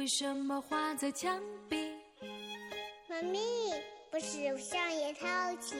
为什么画在墙壁？妈咪，不是上也淘气。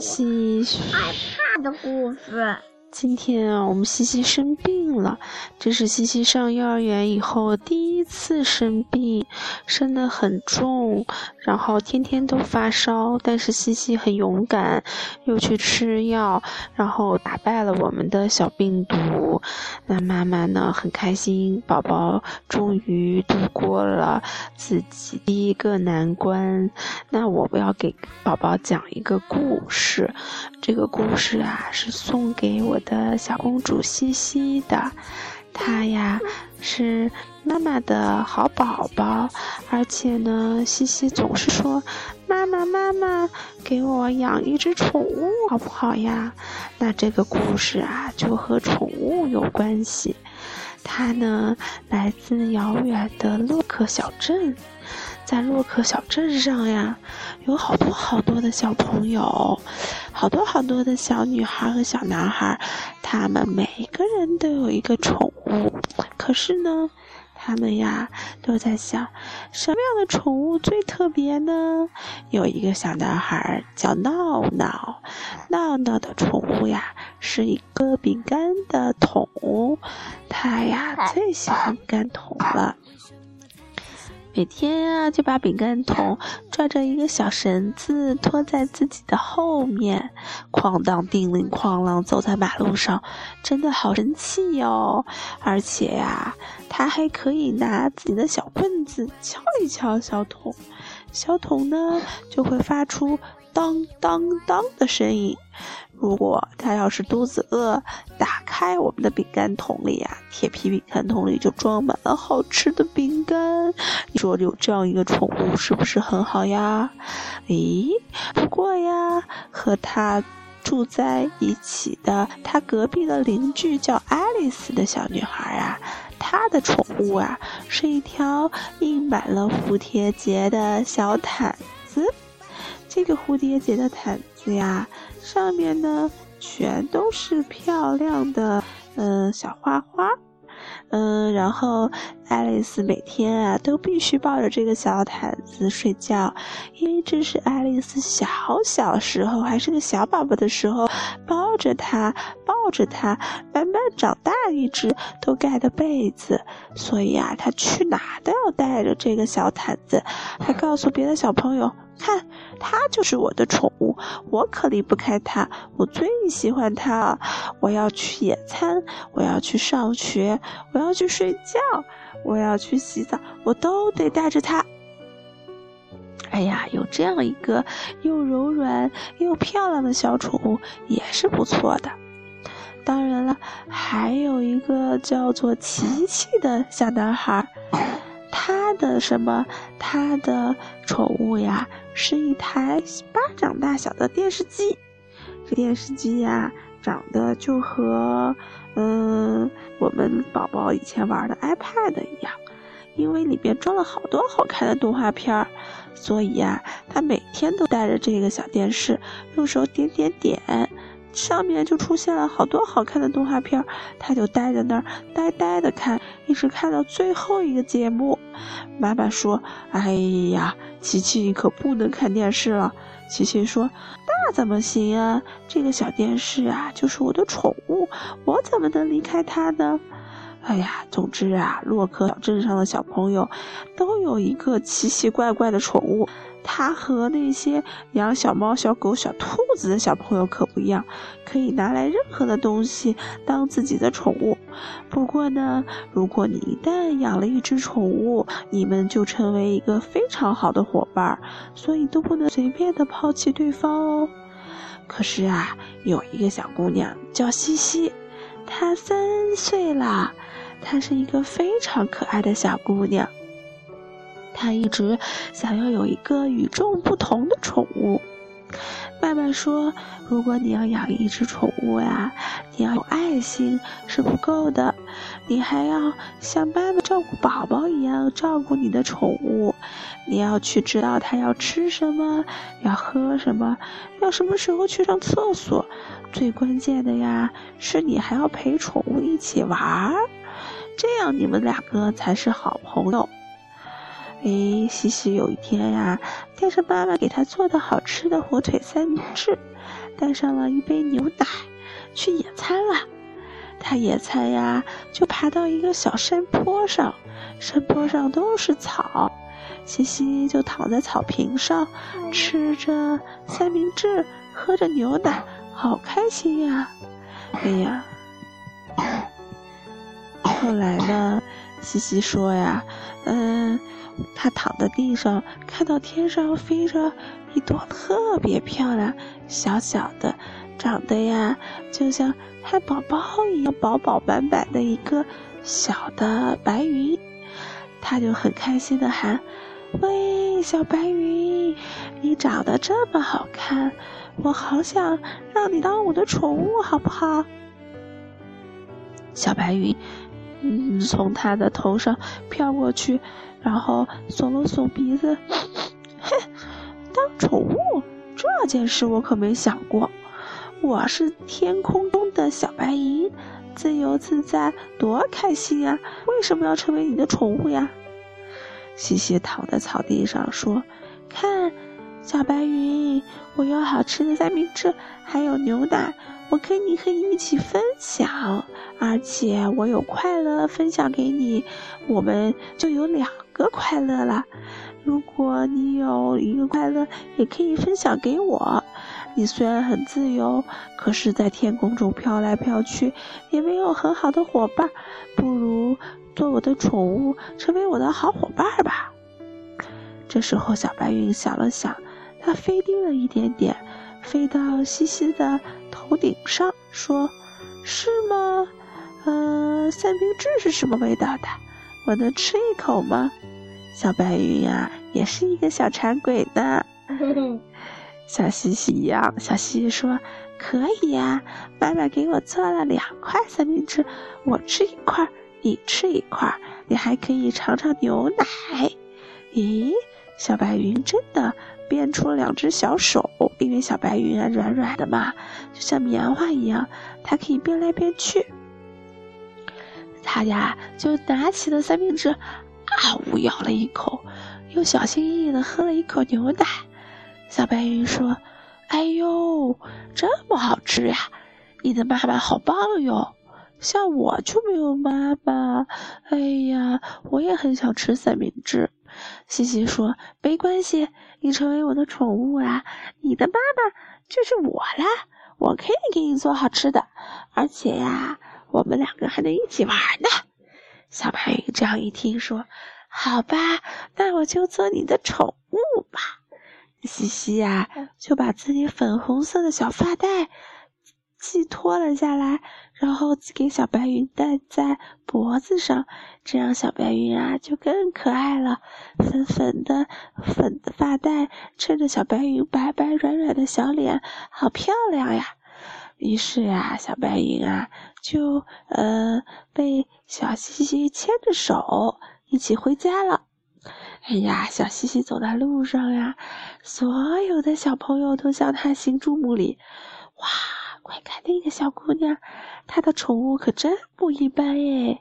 西西害怕的故事。今天啊，我们西西生病了，这是西西上幼儿园以后第一次生病，生得很重，然后天天都发烧。但是西西很勇敢，又去吃药，然后打败了我们的小病毒。那妈妈呢，很开心，宝宝终于度过了自己第一个难关。那我要给宝宝讲一个故事，这个故事啊，是送给我。的小公主西西的，他呀是妈妈的好宝宝，而且呢，西西总是说：“妈妈，妈妈，给我养一只宠物好不好呀？”那这个故事啊，就和宠物有关系。它呢，来自遥远的洛克小镇。在洛克小镇上呀，有好多好多的小朋友，好多好多的小女孩和小男孩，他们每个人都有一个宠物。可是呢，他们呀都在想，什么样的宠物最特别呢？有一个小男孩叫闹闹，闹闹的宠物呀是一个饼干的桶，他呀最喜欢饼干桶了。每天啊，就把饼干桶拽着一个小绳子拖在自己的后面，哐当叮铃哐啷走在马路上，真的好神气哟！而且呀，他还可以拿自己的小棍子敲一敲小桶，小桶呢就会发出当当当的声音。如果他要是肚子饿，打开我们的饼干桶里呀，铁皮饼干桶里就装满了好吃的饼干。你说有这样一个宠物是不是很好呀？咦，不过呀，和他住在一起的他隔壁的邻居叫爱丽丝的小女孩啊，她的宠物啊是一条印满了蝴蝶结的小毯子。这个蝴蝶结的毯子呀。上面呢，全都是漂亮的，嗯，小花花，嗯，然后爱丽丝每天啊都必须抱着这个小毯子睡觉，因为这是爱丽丝小小时候还是个小宝宝的时候抱着它，抱着它慢慢长大一直都盖的被子，所以啊，她去哪都要带着这个小毯子，还告诉别的小朋友。看，它就是我的宠物，我可离不开它，我最喜欢它了。我要去野餐，我要去上学，我要去睡觉，我要去洗澡，我都得带着它。哎呀，有这样一个又柔软又漂亮的小宠物也是不错的。当然了，还有一个叫做琪琪的小男孩。的什么？他的宠物呀，是一台巴掌大小的电视机。这电视机呀，长得就和嗯我们宝宝以前玩的 iPad 一样，因为里边装了好多好看的动画片儿，所以呀，他每天都带着这个小电视，用手点点点。上面就出现了好多好看的动画片，他就待在那儿呆呆的看，一直看到最后一个节目。妈妈说：“哎呀，琪琪你可不能看电视了。”琪琪说：“那怎么行啊？这个小电视啊，就是我的宠物，我怎么能离开它呢？”哎呀，总之啊，洛克小镇上的小朋友都有一个奇奇怪怪的宠物。它和那些养小猫、小狗、小兔子的小朋友可不一样，可以拿来任何的东西当自己的宠物。不过呢，如果你一旦养了一只宠物，你们就成为一个非常好的伙伴，所以都不能随便的抛弃对方哦。可是啊，有一个小姑娘叫西西，她三岁了，她是一个非常可爱的小姑娘。他一直想要有一个与众不同的宠物。妈妈说：“如果你要养一只宠物呀，你要有爱心是不够的，你还要像妈妈照顾宝宝一样照顾你的宠物。你要去知道它要吃什么，要喝什么，要什么时候去上厕所。最关键的呀，是你还要陪宠物一起玩儿。”这样你们两个才是好朋友。哎，西西有一天呀，带着妈妈给他做的好吃的火腿三明治，带上了一杯牛奶，去野餐了。他野餐呀，就爬到一个小山坡上，山坡上都是草，西西就躺在草坪上，吃着三明治，喝着牛奶，好开心呀！哎呀，后来呢，西西说呀，嗯。他躺在地上，看到天上飞着一朵特别漂亮、小小的、长得呀就像汉堡包一样饱饱满满的一个小的白云，他就很开心的喊：“喂，小白云，你长得这么好看，我好想让你当我的宠物，好不好？”小白云，嗯，从他的头上飘过去。然后耸了耸鼻子，哼，当宠物这件事我可没想过。我是天空中的小白云，自由自在，多开心呀！为什么要成为你的宠物呀？西西躺在草地上说：“看，小白云，我有好吃的三明治，还有牛奶，我可以和你一起分享，而且我有快乐分享给你，我们就有两。”个快乐了！如果你有一个快乐，也可以分享给我。你虽然很自由，可是，在天空中飘来飘去，也没有很好的伙伴。不如做我的宠物，成为我的好伙伴吧。这时候，小白云想了想，它飞低了一点点，飞到西西的头顶上，说：“是吗？嗯，三明治是什么味道的？我能吃一口吗？”小白云呀，也是一个小馋鬼呢。小西西一样，小西西说：“可以呀，妈妈给我做了两块三明治，我吃一块，你吃一块，你还可以尝尝牛奶。”咦，小白云真的变出了两只小手，因为小白云啊软软的嘛，就像棉花一样，它可以变来变去。他呀就拿起了三明治。啊呜！咬了一口，又小心翼翼地喝了一口牛奶。小白云说：“哎呦，这么好吃呀！你的妈妈好棒哟，像我就没有妈妈。哎呀，我也很想吃三明治。”西西说：“没关系，你成为我的宠物啊，你的妈妈就是我啦。我可以给你做好吃的，而且呀，我们两个还能一起玩呢。”小白云这样一听，说：“好吧，那我就做你的宠物吧。”西西呀，就把自己粉红色的小发带寄托了下来，然后给小白云戴在脖子上，这样小白云啊就更可爱了。粉粉的粉的发带衬着小白云白白软软的小脸，好漂亮呀！于是呀，小白云啊，就呃被小西西牵着手一起回家了。哎呀，小西西走在路上呀，所有的小朋友都向他行注目礼。哇，快看那个小姑娘，她的宠物可真不一般耶！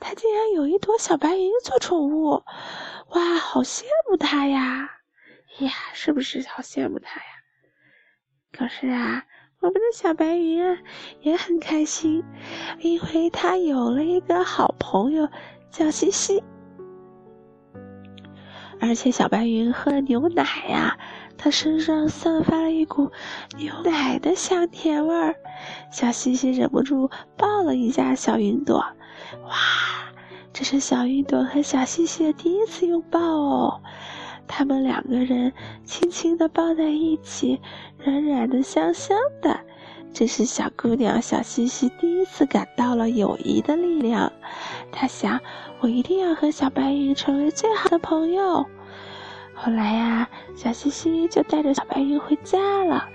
她竟然有一朵小白云做宠物，哇，好羡慕她呀！呀，是不是好羡慕她呀？可是啊。我们的小白云啊，也很开心，因为它有了一个好朋友，叫西西。而且小白云喝牛奶呀，它身上散发了一股牛奶的香甜味儿。小西西忍不住抱了一下小云朵，哇，这是小云朵和小西西的第一次拥抱哦。他们两个人轻轻地抱在一起，软软的、香香的。这是小姑娘小西西第一次感到了友谊的力量。她想，我一定要和小白云成为最好的朋友。后来呀，小西西就带着小白云回家了。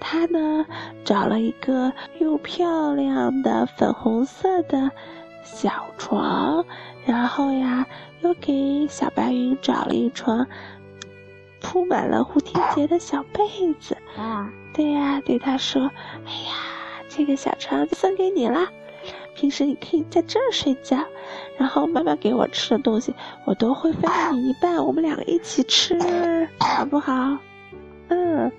她呢，找了一个又漂亮的粉红色的小床，然后呀，又给小白云找了一床。铺满了蝴蝶结的小被子啊，对呀，对他说：“哎呀，这个小床就送给你了，平时你可以在这儿睡觉，然后妈妈给我吃的东西，我都会分给你一半，我们两个一起吃，好不好？嗯。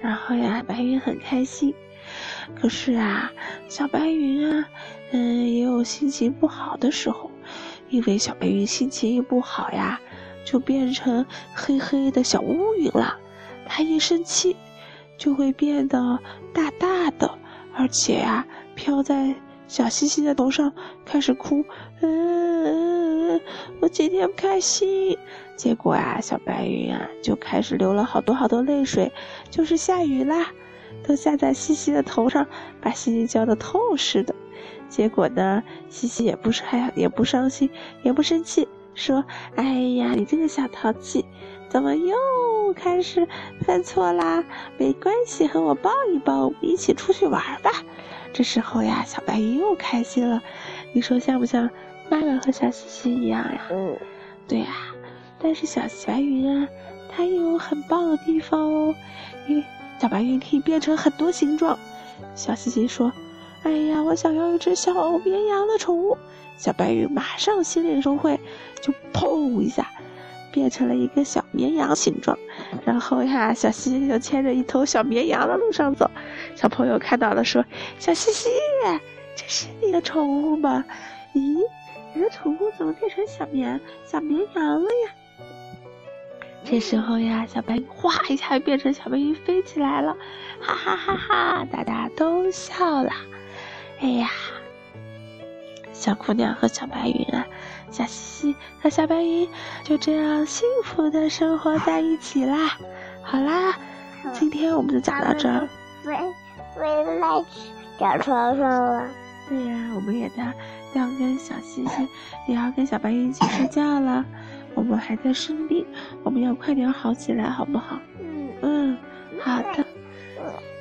然后呀，白云很开心。可是啊，小白云啊，嗯，也有心情不好的时候，因为小白云心情一不好呀，就变成黑黑的小乌云了。它一生气，就会变得大大的，而且呀，飘在小西西的头上，开始哭。嗯，我今天不开心。结果啊，小白云啊，就开始流了好多好多泪水，就是下雨啦。都下在西西的头上，把西西浇得透似的。结果呢，西西也不是还也不伤心，也不生气，说：“哎呀，你这个小淘气，怎么又开始犯错啦？没关系，和我抱一抱，我们一起出去玩吧。”这时候呀，小白云又开心了。你说像不像妈妈和小西西一样呀？嗯，对呀。但是小白云啊，它有很棒的地方哦，因为。小白云可以变成很多形状。小西西说：“哎呀，我想要一只小绵羊的宠物。”小白云马上心领神会，就砰一下变成了一个小绵羊形状。然后呀，小西西就牵着一头小绵羊的路上走。小朋友看到了说：“小西西，这是你的宠物吗？咦，你的宠物怎么变成小绵小绵羊了呀？”这时候呀，小白云哗一下变成小白云飞起来了，哈哈哈哈！大家都笑了。哎呀，小姑娘和小白云啊，小西西和小白云就这样幸福的生活在一起啦。好啦，今天我们就讲到这儿。飞飞来小床上了。对呀，我们也要要跟小西西，也要跟小白云一起睡觉了。我们还在生病，我们要快点好起来，好不好？嗯嗯，好的。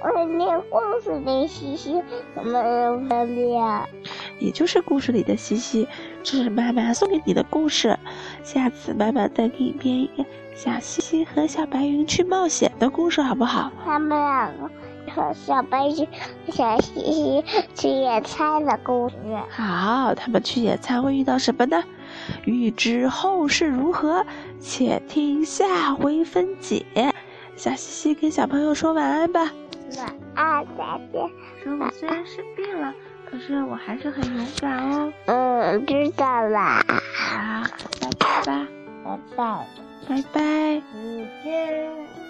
我念故事的西西怎么分辨？也就是故事里的西西，这是妈妈送给你的故事。下次妈妈再给你编一个小西西和小白云去冒险的故事，好不好？他们两个和小白云、小西西去野餐的故事。好，他们去野餐会遇到什么呢？欲知后事如何，且听下回分解。小西西跟小朋友说晚安吧。晚安，再见。说我虽然生病了，可是我还是很勇敢哦。嗯，知道了。好，拜拜吧。拜拜。拜拜。再见。